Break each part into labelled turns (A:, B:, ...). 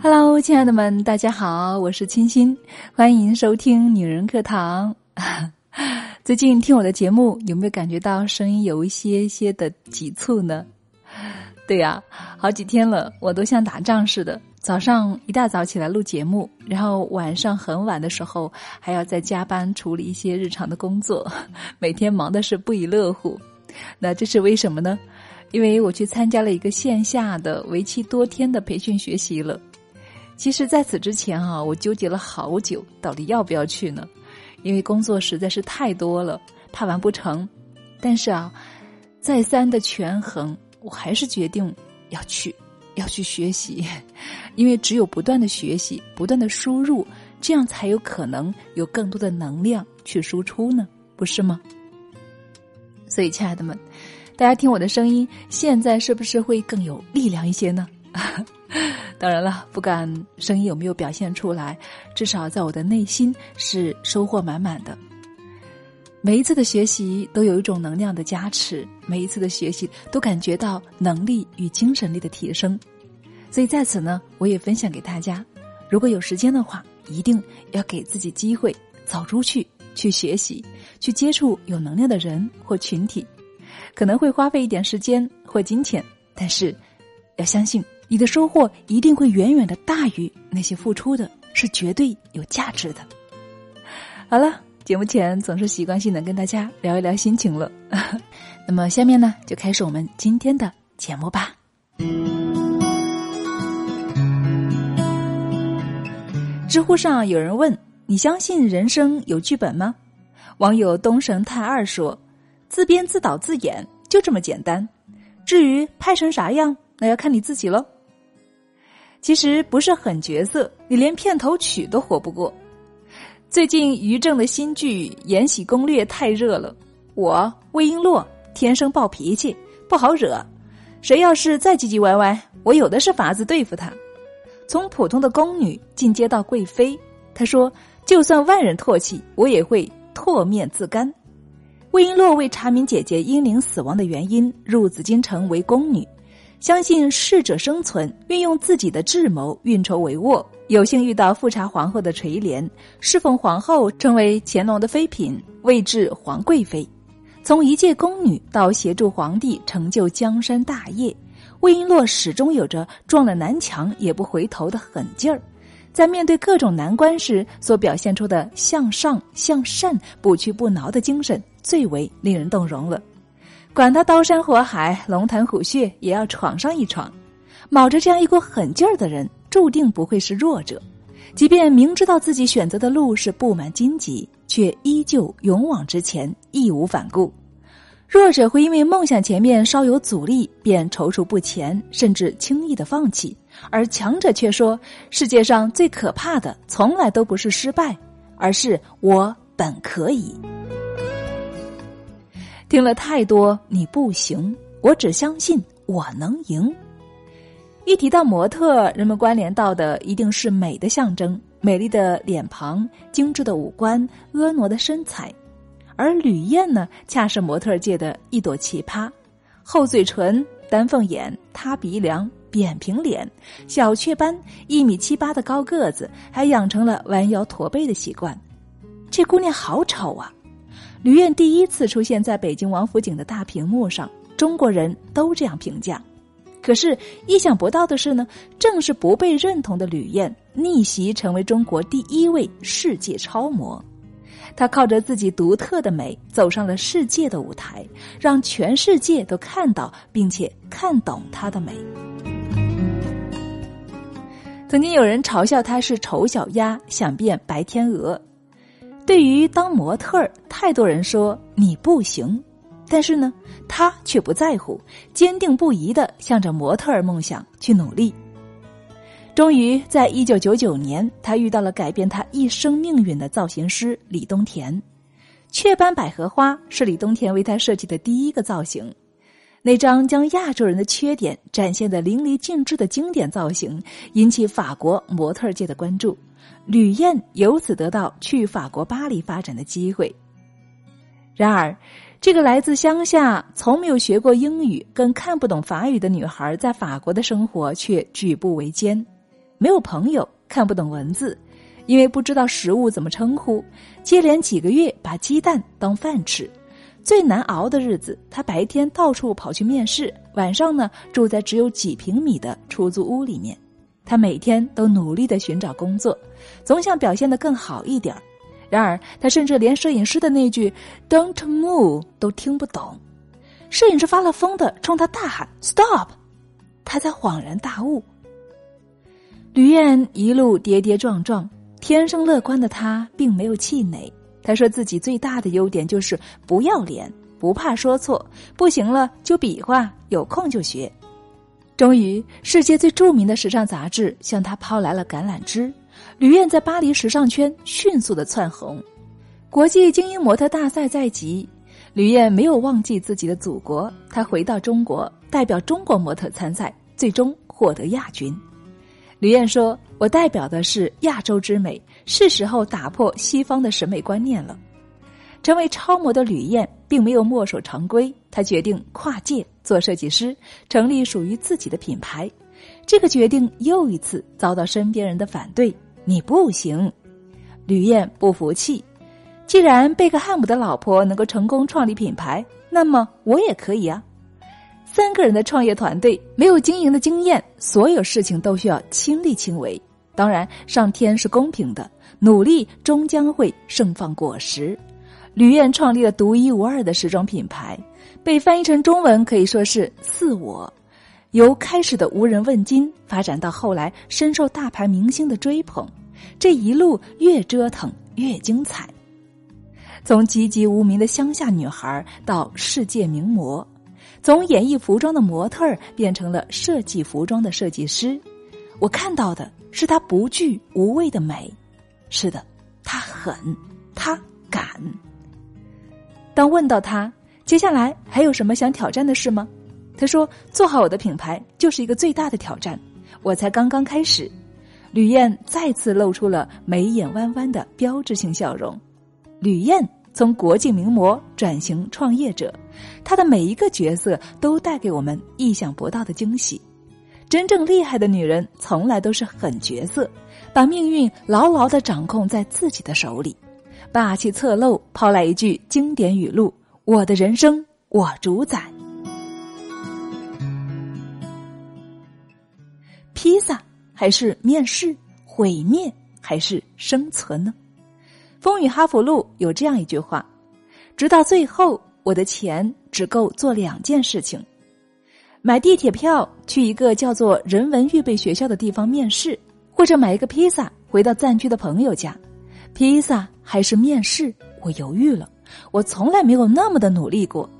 A: Hello，亲爱的们，大家好，我是清新，欢迎收听女人课堂。最近听我的节目，有没有感觉到声音有一些些的急促呢？对呀，好几天了，我都像打仗似的，早上一大早起来录节目，然后晚上很晚的时候还要再加班处理一些日常的工作，每天忙的是不亦乐乎。那这是为什么呢？因为我去参加了一个线下的为期多天的培训学习了。其实，在此之前啊，我纠结了好久，到底要不要去呢？因为工作实在是太多了，怕完不成。但是啊，再三的权衡，我还是决定要去，要去学习。因为只有不断的学习，不断的输入，这样才有可能有更多的能量去输出呢，不是吗？所以，亲爱的们，大家听我的声音，现在是不是会更有力量一些呢？当然了，不管声音有没有表现出来，至少在我的内心是收获满满的。每一次的学习都有一种能量的加持，每一次的学习都感觉到能力与精神力的提升。所以在此呢，我也分享给大家：如果有时间的话，一定要给自己机会走出去，去学习，去接触有能量的人或群体。可能会花费一点时间或金钱，但是要相信。你的收获一定会远远的大于那些付出的，是绝对有价值的。好了，节目前总是习惯性的跟大家聊一聊心情了，那么下面呢，就开始我们今天的节目吧。知乎上有人问：“你相信人生有剧本吗？”网友东神太二说：“自编自导自演，就这么简单。至于拍成啥样，那要看你自己喽。”其实不是狠角色，你连片头曲都活不过。最近于正的新剧《延禧攻略》太热了，我魏璎珞天生暴脾气，不好惹。谁要是再唧唧歪歪，我有的是法子对付他。从普通的宫女进阶到贵妃，她说：“就算万人唾弃，我也会唾面自干。”魏璎珞为查明姐姐英灵死亡的原因，入紫禁城为宫女。相信适者生存，运用自己的智谋运筹帷幄，有幸遇到富察皇后的垂怜，侍奉皇后，成为乾隆的妃嫔，位至皇贵妃。从一介宫女到协助皇帝成就江山大业，魏璎珞始终有着撞了南墙也不回头的狠劲儿，在面对各种难关时所表现出的向上向善、不屈不挠的精神，最为令人动容了。管他刀山火海、龙潭虎穴，也要闯上一闯。卯着这样一股狠劲儿的人，注定不会是弱者。即便明知道自己选择的路是布满荆棘，却依旧勇往直前，义无反顾。弱者会因为梦想前面稍有阻力，便踌躇不前，甚至轻易的放弃；而强者却说：“世界上最可怕的，从来都不是失败，而是我本可以。”听了太多，你不行，我只相信我能赢。一提到模特，人们关联到的一定是美的象征，美丽的脸庞、精致的五官、婀娜的身材。而吕燕呢，恰是模特界的一朵奇葩：厚嘴唇、丹凤眼、塌鼻梁、扁平脸、小雀斑，一米七八的高个子，还养成了弯腰驼背的习惯。这姑娘好丑啊！吕燕第一次出现在北京王府井的大屏幕上，中国人都这样评价。可是意想不到的是呢，正是不被认同的吕燕逆袭成为中国第一位世界超模。她靠着自己独特的美走上了世界的舞台，让全世界都看到并且看懂她的美。曾经有人嘲笑她是丑小鸭想变白天鹅。对于当模特儿，太多人说你不行，但是呢，他却不在乎，坚定不移的向着模特儿梦想去努力。终于，在一九九九年，他遇到了改变他一生命运的造型师李东田。雀斑百合花是李东田为他设计的第一个造型，那张将亚洲人的缺点展现的淋漓尽致的经典造型，引起法国模特界的关注。吕燕由此得到去法国巴黎发展的机会。然而，这个来自乡下、从没有学过英语、更看不懂法语的女孩，在法国的生活却举步维艰，没有朋友，看不懂文字，因为不知道食物怎么称呼，接连几个月把鸡蛋当饭吃。最难熬的日子，她白天到处跑去面试，晚上呢住在只有几平米的出租屋里面。他每天都努力的寻找工作，总想表现的更好一点。然而，他甚至连摄影师的那句 “Don't move” 都听不懂。摄影师发了疯的冲他大喊 “Stop”，他才恍然大悟。吕燕一路跌跌撞撞，天生乐观的他并没有气馁。他说自己最大的优点就是不要脸，不怕说错，不行了就比划，有空就学。终于，世界最著名的时尚杂志向他抛来了橄榄枝。吕燕在巴黎时尚圈迅速的窜红，国际精英模特大赛在即，吕燕没有忘记自己的祖国，她回到中国，代表中国模特参赛，最终获得亚军。吕燕说：“我代表的是亚洲之美，是时候打破西方的审美观念了。”成为超模的吕燕并没有墨守常规，她决定跨界做设计师，成立属于自己的品牌。这个决定又一次遭到身边人的反对。你不行，吕燕不服气。既然贝克汉姆的老婆能够成功创立品牌，那么我也可以啊！三个人的创业团队没有经营的经验，所有事情都需要亲力亲为。当然，上天是公平的，努力终将会盛放果实。吕燕创立了独一无二的时装品牌，被翻译成中文可以说是“自我”。由开始的无人问津，发展到后来深受大牌明星的追捧，这一路越折腾越精彩。从籍籍无名的乡下女孩到世界名模，从演绎服装的模特儿变成了设计服装的设计师，我看到的是她不惧无畏的美。是的，她狠，她敢。当问到他接下来还有什么想挑战的事吗？他说：“做好我的品牌就是一个最大的挑战，我才刚刚开始。”吕燕再次露出了眉眼弯弯的标志性笑容。吕燕从国际名模转型创业者，她的每一个角色都带给我们意想不到的惊喜。真正厉害的女人从来都是狠角色，把命运牢牢的掌控在自己的手里，霸气侧漏，抛来一句经典语录：“我的人生我主宰。”披萨还是面试？毁灭还是生存呢？《风雨哈佛路》有这样一句话：“直到最后，我的钱只够做两件事情：买地铁票去一个叫做人文预备学校的地方面试，或者买一个披萨回到暂居的朋友家。披萨还是面试？我犹豫了。我从来没有那么的努力过。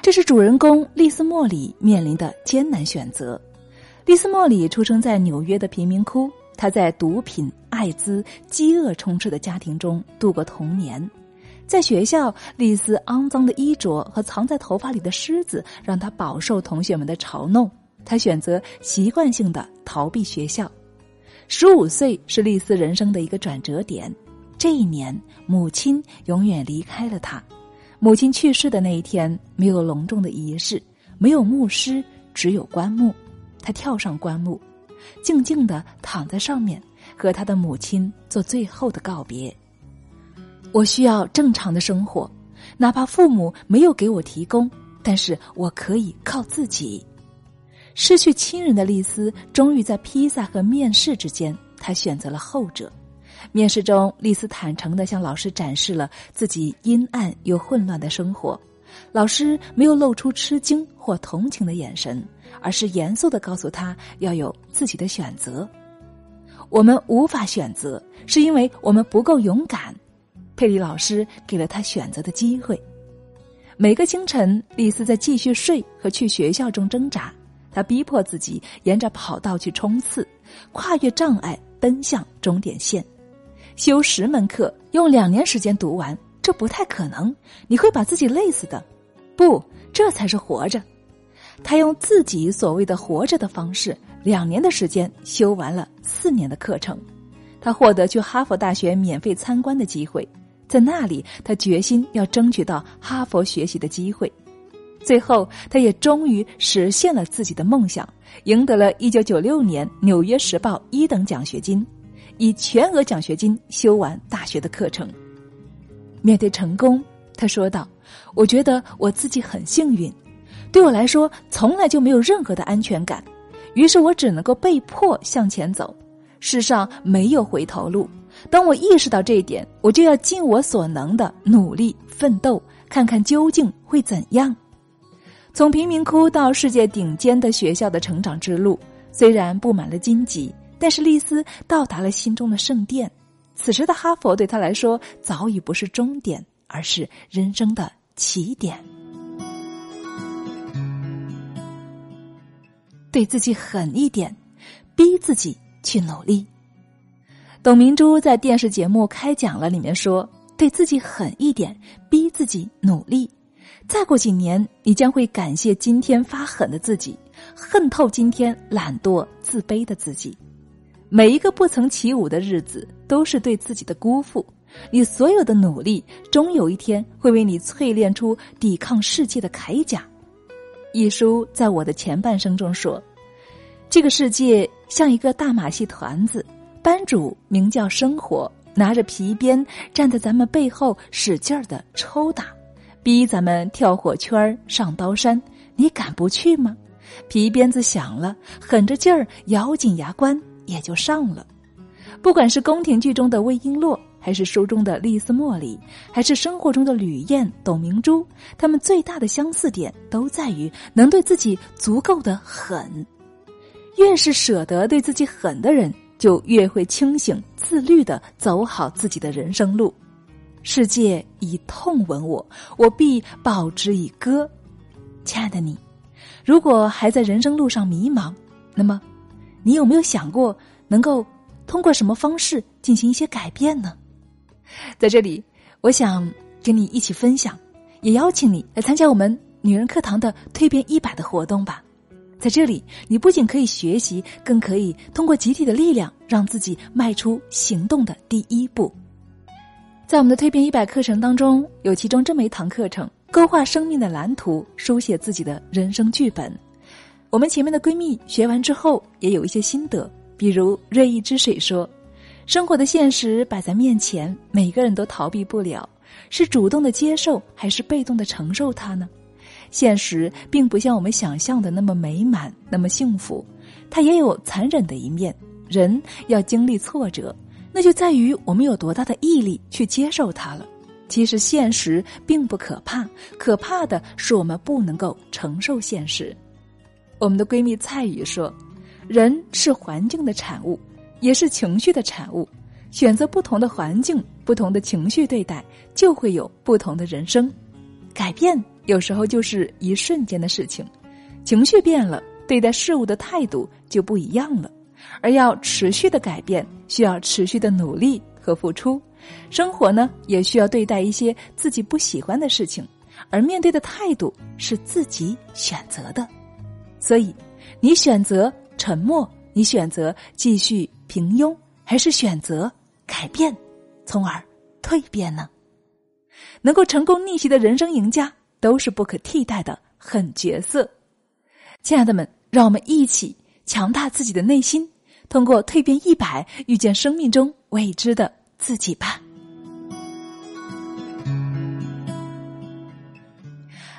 A: 这是主人公丽丝·莫里面临的艰难选择。”丽丝·莫里出生在纽约的贫民窟，她在毒品、艾滋、饥饿充斥的家庭中度过童年。在学校，丽丝肮脏的衣着和藏在头发里的虱子让她饱受同学们的嘲弄。她选择习惯性的逃避学校。十五岁是丽丝人生的一个转折点。这一年，母亲永远离开了他。母亲去世的那一天，没有隆重的仪式，没有牧师，只有棺木。他跳上棺木，静静的躺在上面，和他的母亲做最后的告别。我需要正常的生活，哪怕父母没有给我提供，但是我可以靠自己。失去亲人的丽丝，终于在披萨和面试之间，她选择了后者。面试中，丽丝坦诚的向老师展示了自己阴暗又混乱的生活。老师没有露出吃惊或同情的眼神，而是严肃的告诉他要有自己的选择。我们无法选择，是因为我们不够勇敢。佩里老师给了他选择的机会。每个清晨，丽丝在继续睡和去学校中挣扎。她逼迫自己沿着跑道去冲刺，跨越障碍，奔向终点线。修十门课，用两年时间读完。这不太可能，你会把自己累死的。不，这才是活着。他用自己所谓的活着的方式，两年的时间修完了四年的课程。他获得去哈佛大学免费参观的机会。在那里，他决心要争取到哈佛学习的机会。最后，他也终于实现了自己的梦想，赢得了一九九六年《纽约时报》一等奖学金，以全额奖学金修完大学的课程。面对成功，他说道：“我觉得我自己很幸运，对我来说，从来就没有任何的安全感，于是我只能够被迫向前走。世上没有回头路。当我意识到这一点，我就要尽我所能的努力奋斗，看看究竟会怎样。”从贫民窟到世界顶尖的学校的成长之路，虽然布满了荆棘，但是丽丝到达了心中的圣殿。此时的哈佛对他来说早已不是终点，而是人生的起点。对自己狠一点，逼自己去努力。董明珠在电视节目开讲了里面说：“对自己狠一点，逼自己努力。”再过几年，你将会感谢今天发狠的自己，恨透今天懒惰自卑的自己。每一个不曾起舞的日子，都是对自己的辜负。你所有的努力，终有一天会为你淬炼出抵抗世界的铠甲。一书在我的前半生中说：“这个世界像一个大马戏团子，班主名叫生活，拿着皮鞭站在咱们背后，使劲儿的抽打。”逼咱们跳火圈上刀山，你敢不去吗？皮鞭子响了，狠着劲儿，咬紧牙关，也就上了。不管是宫廷剧中的魏璎珞，还是书中的丽丝茉莉，还是生活中的吕燕、董明珠，他们最大的相似点都在于能对自己足够的狠。越是舍得对自己狠的人，就越会清醒自律的走好自己的人生路。世界以痛吻我，我必报之以歌。亲爱的你，如果还在人生路上迷茫，那么，你有没有想过能够通过什么方式进行一些改变呢？在这里，我想跟你一起分享，也邀请你来参加我们女人课堂的蜕变一百的活动吧。在这里，你不仅可以学习，更可以通过集体的力量，让自己迈出行动的第一步。在我们的蜕变一百课程当中，有其中这么一堂课程：勾画生命的蓝图，书写自己的人生剧本。我们前面的闺蜜学完之后，也有一些心得。比如瑞意之水说：“生活的现实摆在面前，每个人都逃避不了，是主动的接受，还是被动的承受它呢？现实并不像我们想象的那么美满，那么幸福，它也有残忍的一面。人要经历挫折。”那就在于我们有多大的毅力去接受它了。其实现实并不可怕，可怕的是我们不能够承受现实。我们的闺蜜蔡宇说：“人是环境的产物，也是情绪的产物。选择不同的环境、不同的情绪对待，就会有不同的人生。改变有时候就是一瞬间的事情，情绪变了，对待事物的态度就不一样了。”而要持续的改变，需要持续的努力和付出。生活呢，也需要对待一些自己不喜欢的事情，而面对的态度是自己选择的。所以，你选择沉默，你选择继续平庸，还是选择改变，从而蜕变呢？能够成功逆袭的人生赢家，都是不可替代的狠角色。亲爱的们，让我们一起强大自己的内心。通过蜕变一百，遇见生命中未知的自己吧。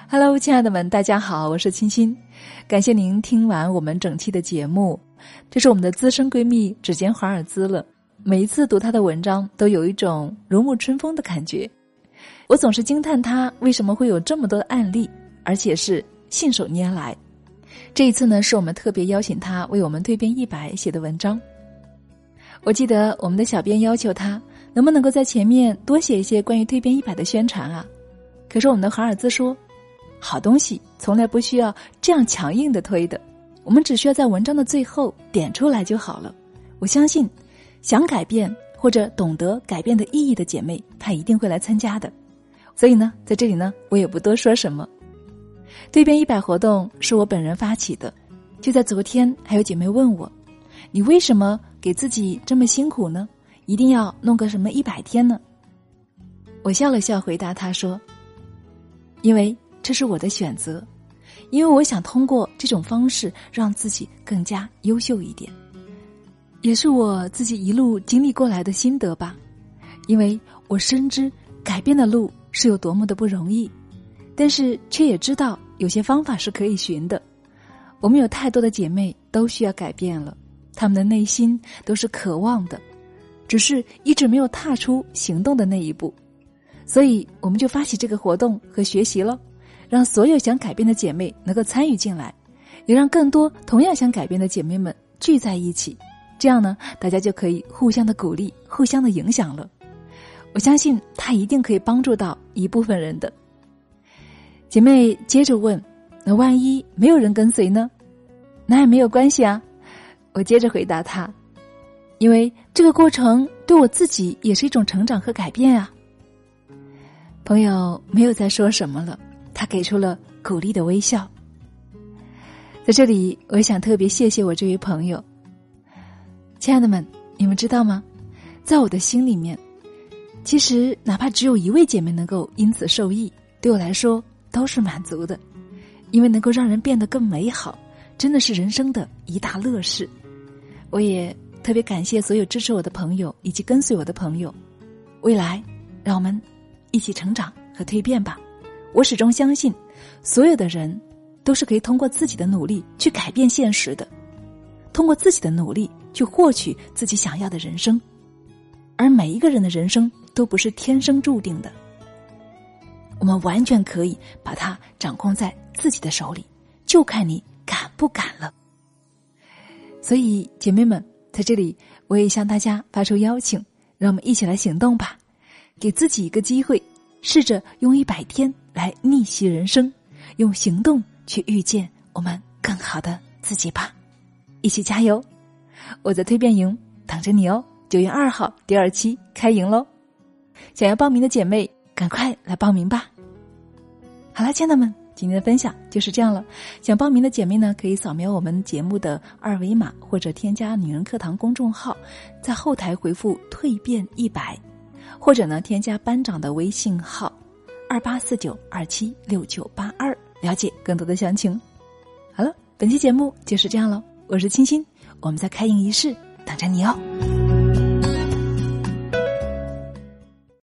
A: Hello，亲爱的们，大家好，我是青青，感谢您听完我们整期的节目。这是我们的资深闺蜜指尖华尔兹了。每一次读她的文章，都有一种如沐春风的感觉。我总是惊叹她为什么会有这么多的案例，而且是信手拈来。这一次呢，是我们特别邀请她为我们蜕变一百写的文章。我记得我们的小编要求他能不能够在前面多写一些关于蜕变一百的宣传啊？可是我们的华尔兹说，好东西从来不需要这样强硬的推的，我们只需要在文章的最后点出来就好了。我相信，想改变或者懂得改变的意义的姐妹，她一定会来参加的。所以呢，在这里呢，我也不多说什么。蜕变一百活动是我本人发起的，就在昨天，还有姐妹问我：“你为什么给自己这么辛苦呢？一定要弄个什么一百天呢？”我笑了笑，回答他说：“因为这是我的选择，因为我想通过这种方式让自己更加优秀一点，也是我自己一路经历过来的心得吧。因为我深知改变的路是有多么的不容易，但是却也知道有些方法是可以寻的。我们有太多的姐妹都需要改变了，她们的内心都是渴望的，只是一直没有踏出行动的那一步。”所以，我们就发起这个活动和学习了，让所有想改变的姐妹能够参与进来，也让更多同样想改变的姐妹们聚在一起。这样呢，大家就可以互相的鼓励，互相的影响了。我相信，它一定可以帮助到一部分人的。姐妹接着问：“那万一没有人跟随呢？”那也没有关系啊。我接着回答她：“因为这个过程对我自己也是一种成长和改变啊。”朋友没有再说什么了，他给出了鼓励的微笑。在这里，我想特别谢谢我这位朋友，亲爱的们，你们知道吗？在我的心里面，其实哪怕只有一位姐妹能够因此受益，对我来说都是满足的，因为能够让人变得更美好，真的是人生的一大乐事。我也特别感谢所有支持我的朋友以及跟随我的朋友。未来，让我们。一起成长和蜕变吧！我始终相信，所有的人都是可以通过自己的努力去改变现实的，通过自己的努力去获取自己想要的人生。而每一个人的人生都不是天生注定的，我们完全可以把它掌控在自己的手里，就看你敢不敢了。所以，姐妹们，在这里我也向大家发出邀请，让我们一起来行动吧。给自己一个机会，试着用一百天来逆袭人生，用行动去遇见我们更好的自己吧！一起加油！我在蜕变营等着你哦，九月二号第二期开营喽！想要报名的姐妹，赶快来报名吧！好了，亲爱的们，今天的分享就是这样了。想报名的姐妹呢，可以扫描我们节目的二维码，或者添加“女人课堂”公众号，在后台回复“蜕变一百”。或者呢，添加班长的微信号，二八四九二七六九八二，了解更多的详情。好了，本期节目就是这样了，我是清新，我们在开营仪式等着你哦。